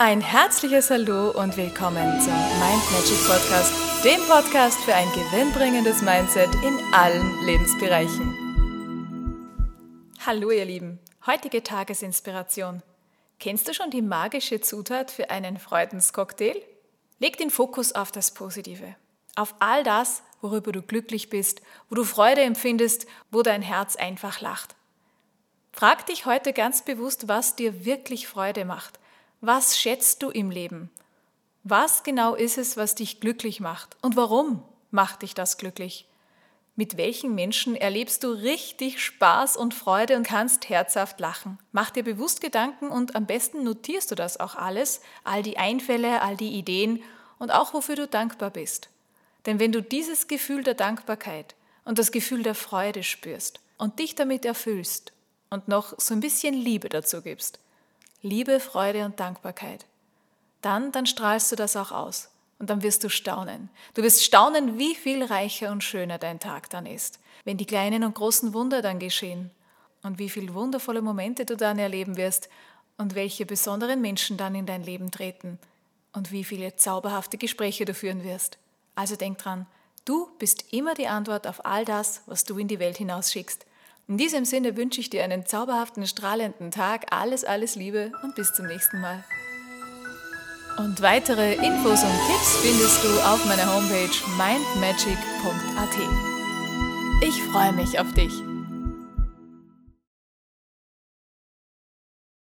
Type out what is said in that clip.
Ein herzliches Hallo und willkommen zum Mind Magic Podcast, dem Podcast für ein gewinnbringendes Mindset in allen Lebensbereichen. Hallo ihr Lieben, heutige Tagesinspiration. Kennst du schon die magische Zutat für einen Freudenscocktail? Leg den Fokus auf das Positive, auf all das, worüber du glücklich bist, wo du Freude empfindest, wo dein Herz einfach lacht. Frag dich heute ganz bewusst, was dir wirklich Freude macht was schätzt du im Leben? Was genau ist es, was dich glücklich macht? Und warum macht dich das glücklich? Mit welchen Menschen erlebst du richtig Spaß und Freude und kannst herzhaft lachen? Mach dir bewusst Gedanken und am besten notierst du das auch alles, all die Einfälle, all die Ideen und auch wofür du dankbar bist. Denn wenn du dieses Gefühl der Dankbarkeit und das Gefühl der Freude spürst und dich damit erfüllst und noch so ein bisschen Liebe dazu gibst, Liebe, Freude und Dankbarkeit. Dann, dann strahlst du das auch aus. Und dann wirst du staunen. Du wirst staunen, wie viel reicher und schöner dein Tag dann ist, wenn die kleinen und großen Wunder dann geschehen. Und wie viele wundervolle Momente du dann erleben wirst und welche besonderen Menschen dann in dein Leben treten und wie viele zauberhafte Gespräche du führen wirst. Also denk dran, du bist immer die Antwort auf all das, was du in die Welt hinausschickst. In diesem Sinne wünsche ich dir einen zauberhaften, strahlenden Tag, alles, alles Liebe und bis zum nächsten Mal. Und weitere Infos und Tipps findest du auf meiner Homepage mindmagic.at. Ich freue mich auf dich.